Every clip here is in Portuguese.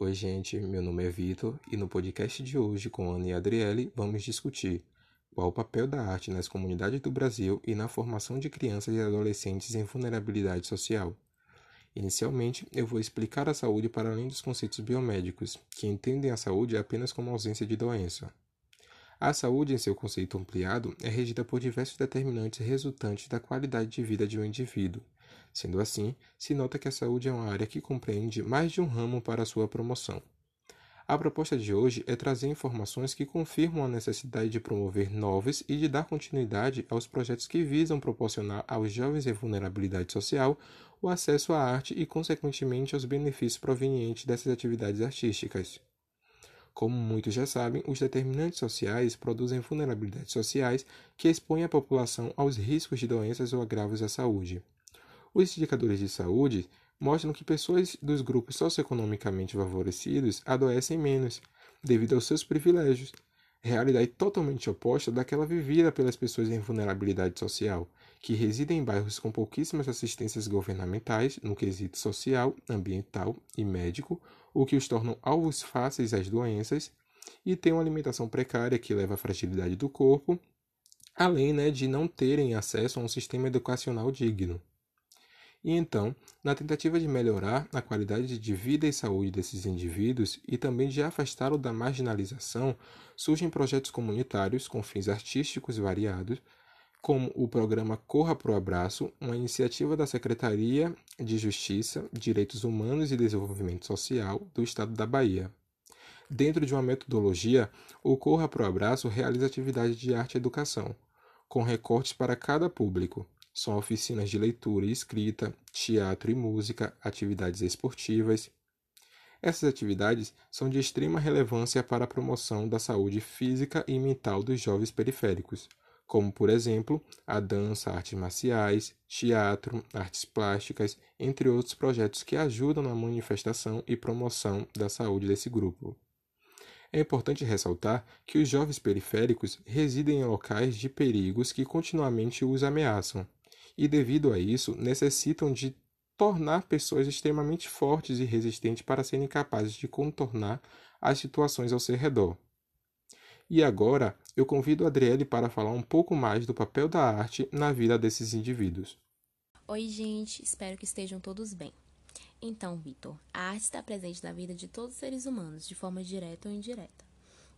Oi, gente, meu nome é Vitor e no podcast de hoje com Ana e Adriele vamos discutir qual o papel da arte nas comunidades do Brasil e na formação de crianças e adolescentes em vulnerabilidade social. Inicialmente, eu vou explicar a saúde para além dos conceitos biomédicos, que entendem a saúde apenas como ausência de doença. A saúde, em seu conceito ampliado, é regida por diversos determinantes resultantes da qualidade de vida de um indivíduo, Sendo assim, se nota que a saúde é uma área que compreende mais de um ramo para sua promoção. A proposta de hoje é trazer informações que confirmam a necessidade de promover novos e de dar continuidade aos projetos que visam proporcionar aos jovens em vulnerabilidade social o acesso à arte e, consequentemente, aos benefícios provenientes dessas atividades artísticas. Como muitos já sabem, os determinantes sociais produzem vulnerabilidades sociais que expõem a população aos riscos de doenças ou agravos à saúde. Os indicadores de saúde mostram que pessoas dos grupos socioeconomicamente favorecidos adoecem menos, devido aos seus privilégios, realidade totalmente oposta daquela vivida pelas pessoas em vulnerabilidade social, que residem em bairros com pouquíssimas assistências governamentais no quesito social, ambiental e médico, o que os tornam alvos fáceis às doenças, e têm uma alimentação precária que leva à fragilidade do corpo, além né, de não terem acesso a um sistema educacional digno. E então, na tentativa de melhorar a qualidade de vida e saúde desses indivíduos e também de afastá-lo da marginalização, surgem projetos comunitários com fins artísticos variados, como o programa Corra pro Abraço, uma iniciativa da Secretaria de Justiça, Direitos Humanos e Desenvolvimento Social do Estado da Bahia. Dentro de uma metodologia, o Corra pro Abraço realiza atividades de arte e educação, com recortes para cada público, são oficinas de leitura e escrita, teatro e música, atividades esportivas. Essas atividades são de extrema relevância para a promoção da saúde física e mental dos jovens periféricos, como, por exemplo, a dança, artes marciais, teatro, artes plásticas, entre outros projetos que ajudam na manifestação e promoção da saúde desse grupo. É importante ressaltar que os jovens periféricos residem em locais de perigos que continuamente os ameaçam, e, devido a isso, necessitam de tornar pessoas extremamente fortes e resistentes para serem capazes de contornar as situações ao seu redor. E agora eu convido a Adriele para falar um pouco mais do papel da arte na vida desses indivíduos. Oi, gente, espero que estejam todos bem. Então, Vitor, a arte está presente na vida de todos os seres humanos, de forma direta ou indireta.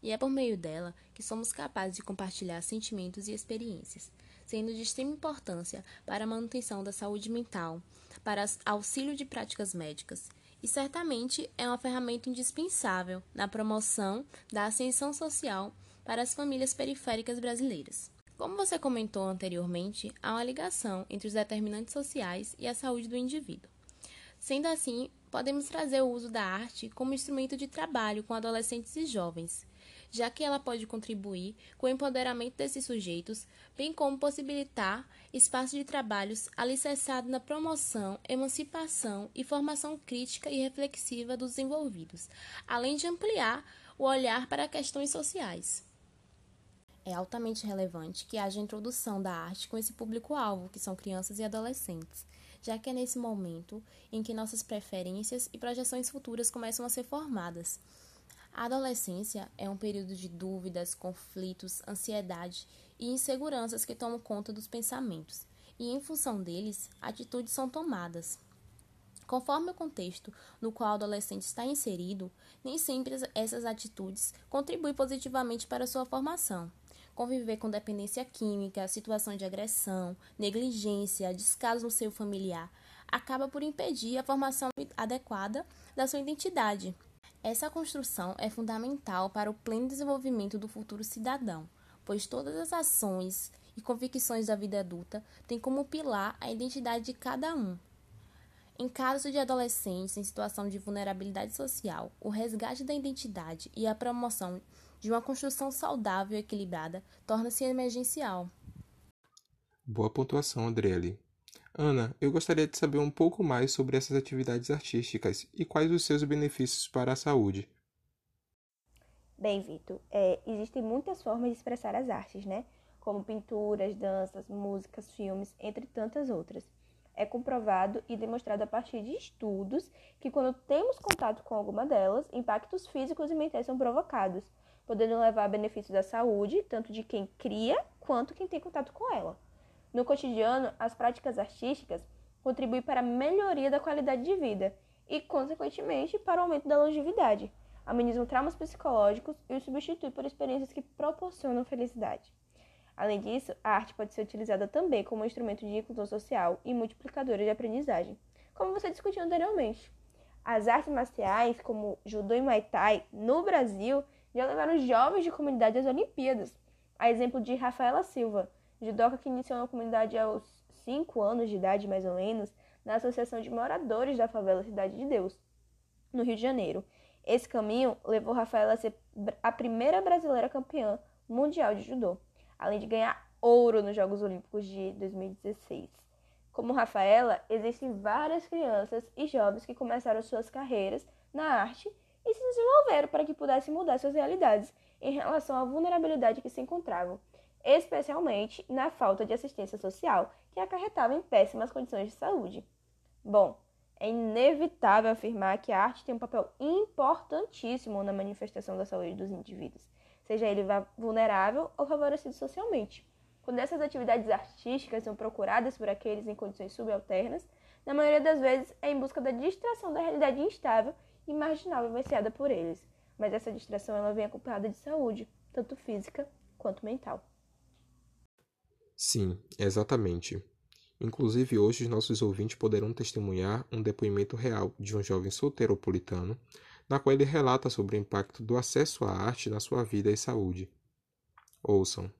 E é por meio dela que somos capazes de compartilhar sentimentos e experiências, sendo de extrema importância para a manutenção da saúde mental, para auxílio de práticas médicas, e certamente é uma ferramenta indispensável na promoção da ascensão social para as famílias periféricas brasileiras. Como você comentou anteriormente, há uma ligação entre os determinantes sociais e a saúde do indivíduo. Sendo assim, podemos trazer o uso da arte como instrumento de trabalho com adolescentes e jovens, já que ela pode contribuir com o empoderamento desses sujeitos, bem como possibilitar espaço de trabalhos alicerçado na promoção, emancipação e formação crítica e reflexiva dos envolvidos, além de ampliar o olhar para questões sociais. É altamente relevante que haja introdução da arte com esse público-alvo, que são crianças e adolescentes, já que é nesse momento em que nossas preferências e projeções futuras começam a ser formadas a adolescência é um período de dúvidas, conflitos, ansiedade e inseguranças que tomam conta dos pensamentos, e em função deles, atitudes são tomadas. Conforme o contexto no qual o adolescente está inserido, nem sempre essas atitudes contribuem positivamente para sua formação. Conviver com dependência química, situação de agressão, negligência, descaso no seio familiar, acaba por impedir a formação adequada da sua identidade. Essa construção é fundamental para o pleno desenvolvimento do futuro cidadão, pois todas as ações e convicções da vida adulta têm como pilar a identidade de cada um. Em caso de adolescentes em situação de vulnerabilidade social, o resgate da identidade e a promoção de uma construção saudável e equilibrada torna-se emergencial. Boa pontuação, Adriele. Ana, eu gostaria de saber um pouco mais sobre essas atividades artísticas e quais os seus benefícios para a saúde. Bem, Vitor, é, existem muitas formas de expressar as artes, né? Como pinturas, danças, músicas, filmes, entre tantas outras. É comprovado e demonstrado a partir de estudos que, quando temos contato com alguma delas, impactos físicos e mentais são provocados, podendo levar a benefícios da saúde, tanto de quem cria quanto quem tem contato com ela. No cotidiano, as práticas artísticas contribuem para a melhoria da qualidade de vida e, consequentemente, para o aumento da longevidade, amenizam traumas psicológicos e os substitui por experiências que proporcionam felicidade. Além disso, a arte pode ser utilizada também como instrumento de inclusão social e multiplicadora de aprendizagem, como você discutiu anteriormente. As artes marciais, como judô e muay thai, no Brasil, já levaram jovens de comunidade às Olimpíadas. A exemplo de Rafaela Silva, judoca que iniciou na comunidade aos 5 anos de idade, mais ou menos, na Associação de Moradores da Favela Cidade de Deus, no Rio de Janeiro. Esse caminho levou Rafaela a ser a primeira brasileira campeã mundial de judô, além de ganhar ouro nos Jogos Olímpicos de 2016. Como Rafaela, existem várias crianças e jovens que começaram suas carreiras na arte e se desenvolveram para que pudessem mudar suas realidades em relação à vulnerabilidade que se encontravam, especialmente na falta de assistência social, que acarretava em péssimas condições de saúde. Bom, é inevitável afirmar que a arte tem um papel importantíssimo na manifestação da saúde dos indivíduos, seja ele vulnerável ou favorecido socialmente. Quando essas atividades artísticas são procuradas por aqueles em condições subalternas, na maioria das vezes é em busca da distração da realidade instável e marginal vivenciada por eles. Mas essa distração ela vem acompanhada de saúde, tanto física quanto mental. Sim, exatamente. Inclusive, hoje, nossos ouvintes poderão testemunhar um depoimento real de um jovem solteiropolitano, na qual ele relata sobre o impacto do acesso à arte na sua vida e saúde. Ouçam.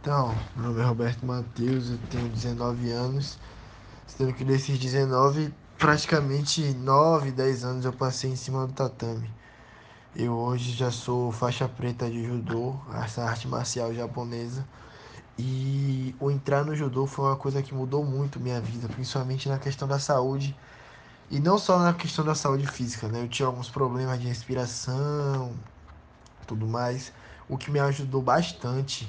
Então, meu nome é Roberto Matheus, eu tenho 19 anos, sendo que desses 19, praticamente 9, 10 anos eu passei em cima do tatame. Eu hoje já sou faixa preta de judô, essa arte marcial japonesa. E o entrar no judô foi uma coisa que mudou muito minha vida, principalmente na questão da saúde. E não só na questão da saúde física, né? Eu tinha alguns problemas de respiração, tudo mais, o que me ajudou bastante.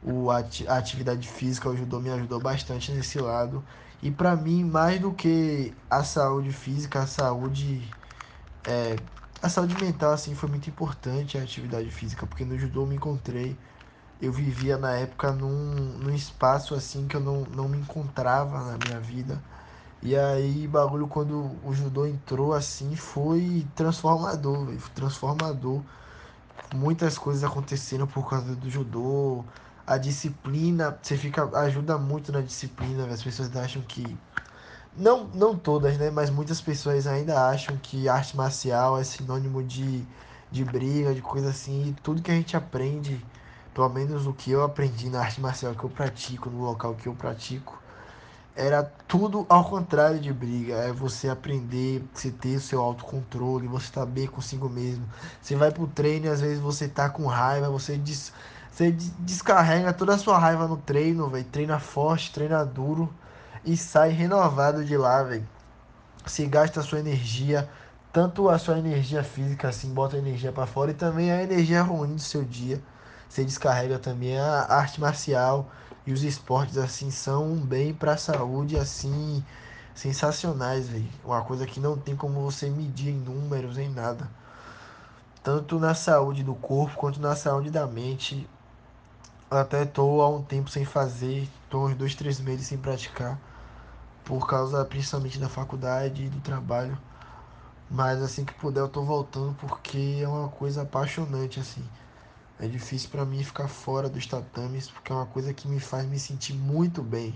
O, a atividade física, o judô me ajudou bastante nesse lado. E para mim, mais do que a saúde física, a saúde é, a saúde mental assim foi muito importante a atividade física, porque no judô eu me encontrei eu vivia na época num, num espaço assim que eu não, não me encontrava na minha vida. E aí, bagulho, quando o judô entrou assim, foi transformador, véio, transformador. Muitas coisas aconteceram por causa do judô. A disciplina, você fica ajuda muito na disciplina, véio. as pessoas acham que não, não todas, né, mas muitas pessoas ainda acham que arte marcial é sinônimo de, de briga, de coisa assim, e tudo que a gente aprende pelo menos o que eu aprendi na arte marcial que eu pratico, no local que eu pratico, era tudo ao contrário de briga. É você aprender, você ter o seu autocontrole, você estar tá bem consigo mesmo. Você vai pro treino e às vezes você tá com raiva, você, des, você descarrega toda a sua raiva no treino, velho. Treina forte, treina duro e sai renovado de lá, velho. Se gasta a sua energia, tanto a sua energia física, assim, bota a energia para fora, e também a energia ruim do seu dia você descarrega também a arte marcial e os esportes assim são um bem para a saúde assim sensacionais, velho. Uma coisa que não tem como você medir em números em nada. Tanto na saúde do corpo quanto na saúde da mente. Até tô há um tempo sem fazer, tô uns dois, três meses sem praticar. Por causa principalmente da faculdade e do trabalho. Mas assim que puder eu tô voltando porque é uma coisa apaixonante assim. É difícil para mim ficar fora dos tatames porque é uma coisa que me faz me sentir muito bem.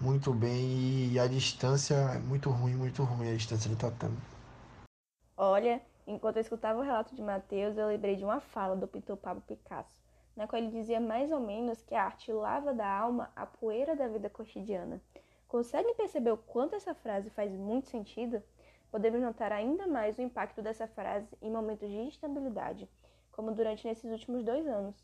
Muito bem e a distância é muito ruim, muito ruim a distância do tatame. Olha, enquanto eu escutava o relato de Mateus, eu lembrei de uma fala do pintor Pablo Picasso, na qual ele dizia mais ou menos que a arte lava da alma a poeira da vida cotidiana. Conseguem perceber o quanto essa frase faz muito sentido? Podemos notar ainda mais o impacto dessa frase em momentos de instabilidade como durante nesses últimos dois anos.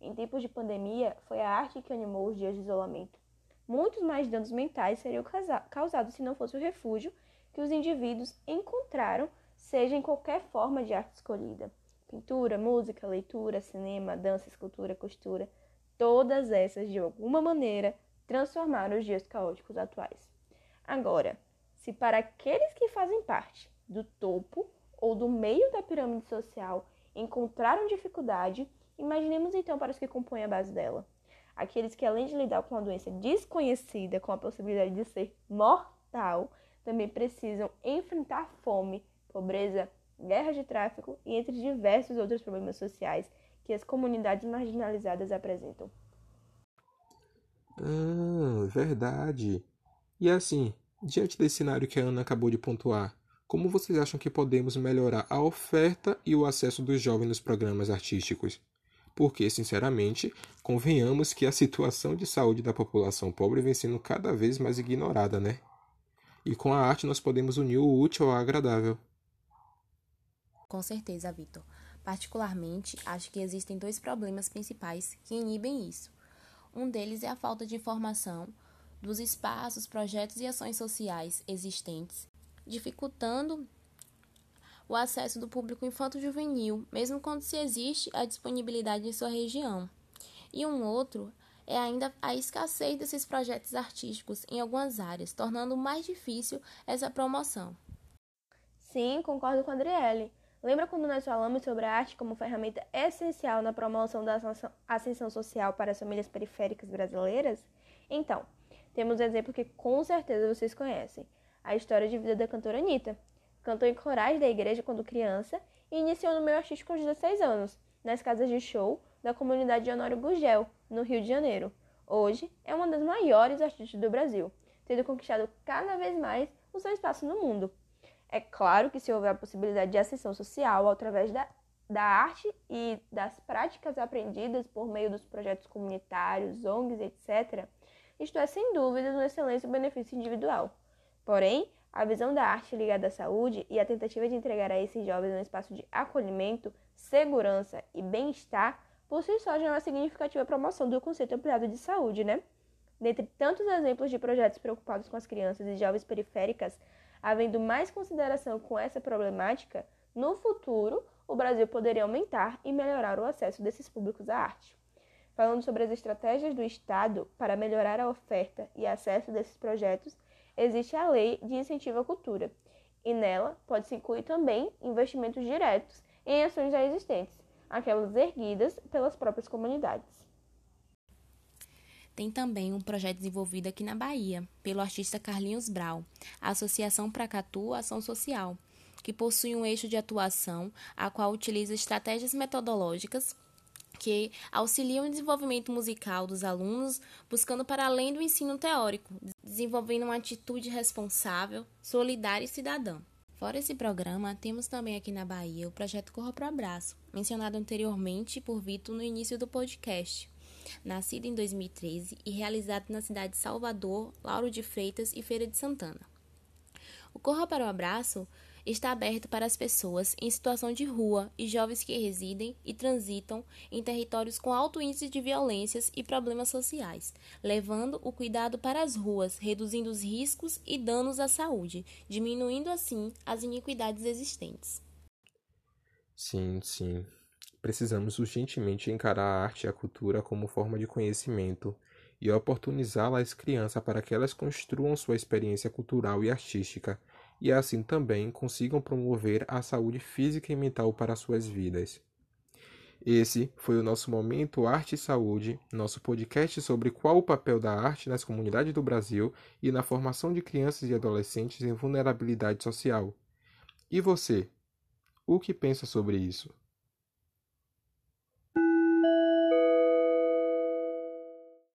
Em tempos de pandemia, foi a arte que animou os dias de isolamento. Muitos mais danos mentais seriam causados se não fosse o refúgio que os indivíduos encontraram, seja em qualquer forma de arte escolhida. Pintura, música, leitura, cinema, dança, escultura, costura, todas essas, de alguma maneira, transformar os dias caóticos atuais. Agora, se para aqueles que fazem parte do topo ou do meio da pirâmide social encontraram dificuldade, imaginemos então para os que compõem a base dela. Aqueles que, além de lidar com uma doença desconhecida, com a possibilidade de ser mortal, também precisam enfrentar fome, pobreza, guerra de tráfico e entre diversos outros problemas sociais que as comunidades marginalizadas apresentam. Ah, verdade. E assim, diante desse cenário que a Ana acabou de pontuar, como vocês acham que podemos melhorar a oferta e o acesso dos jovens nos programas artísticos? Porque, sinceramente, convenhamos que a situação de saúde da população pobre vem sendo cada vez mais ignorada, né? E com a arte nós podemos unir o útil ao agradável. Com certeza, Vitor. Particularmente, acho que existem dois problemas principais que inibem isso. Um deles é a falta de informação dos espaços, projetos e ações sociais existentes, dificultando o acesso do público infanto-juvenil, mesmo quando se existe a disponibilidade em sua região. E um outro é ainda a escassez desses projetos artísticos em algumas áreas, tornando mais difícil essa promoção. Sim, concordo com a Adriele. Lembra quando nós falamos sobre a arte como ferramenta essencial na promoção da ascensão social para as famílias periféricas brasileiras? Então, temos um exemplo que com certeza vocês conhecem: a história de vida da cantora Anitta. Cantou em corais da igreja quando criança e iniciou no meio artístico com 16 anos, nas casas de show da comunidade de Honório Gurgel, no Rio de Janeiro. Hoje é uma das maiores artistas do Brasil, tendo conquistado cada vez mais o seu espaço no mundo. É claro que se houver a possibilidade de ascensão social através da, da arte e das práticas aprendidas por meio dos projetos comunitários, ONGs, etc., isto é sem dúvidas um excelente benefício individual. Porém, a visão da arte ligada à saúde e a tentativa de entregar a esses jovens um espaço de acolhimento, segurança e bem-estar, por si só já é uma significativa promoção do conceito ampliado de saúde, né? Dentre tantos exemplos de projetos preocupados com as crianças e jovens periféricas, havendo mais consideração com essa problemática, no futuro o Brasil poderia aumentar e melhorar o acesso desses públicos à arte. Falando sobre as estratégias do Estado para melhorar a oferta e acesso desses projetos, existe a Lei de Incentivo à Cultura, e nela pode-se incluir também investimentos diretos em ações já existentes, aquelas erguidas pelas próprias comunidades. Tem também um projeto desenvolvido aqui na Bahia, pelo artista Carlinhos Brau, a Associação Pracatu Ação Social, que possui um eixo de atuação a qual utiliza estratégias metodológicas que auxiliam o desenvolvimento musical dos alunos, buscando para além do ensino teórico, desenvolvendo uma atitude responsável, solidária e cidadã. Fora esse programa, temos também aqui na Bahia o projeto Corra para o Abraço, mencionado anteriormente por Vitor no início do podcast. Nascido em 2013 e realizado na cidade de Salvador, Lauro de Freitas e Feira de Santana. O Corra para o Abraço está aberto para as pessoas em situação de rua e jovens que residem e transitam em territórios com alto índice de violências e problemas sociais, levando o cuidado para as ruas, reduzindo os riscos e danos à saúde, diminuindo assim as iniquidades existentes. Sim, sim. Precisamos urgentemente encarar a arte e a cultura como forma de conhecimento e oportunizá-la às crianças para que elas construam sua experiência cultural e artística e assim também consigam promover a saúde física e mental para suas vidas. Esse foi o nosso Momento Arte e Saúde, nosso podcast sobre qual o papel da arte nas comunidades do Brasil e na formação de crianças e adolescentes em vulnerabilidade social. E você? O que pensa sobre isso?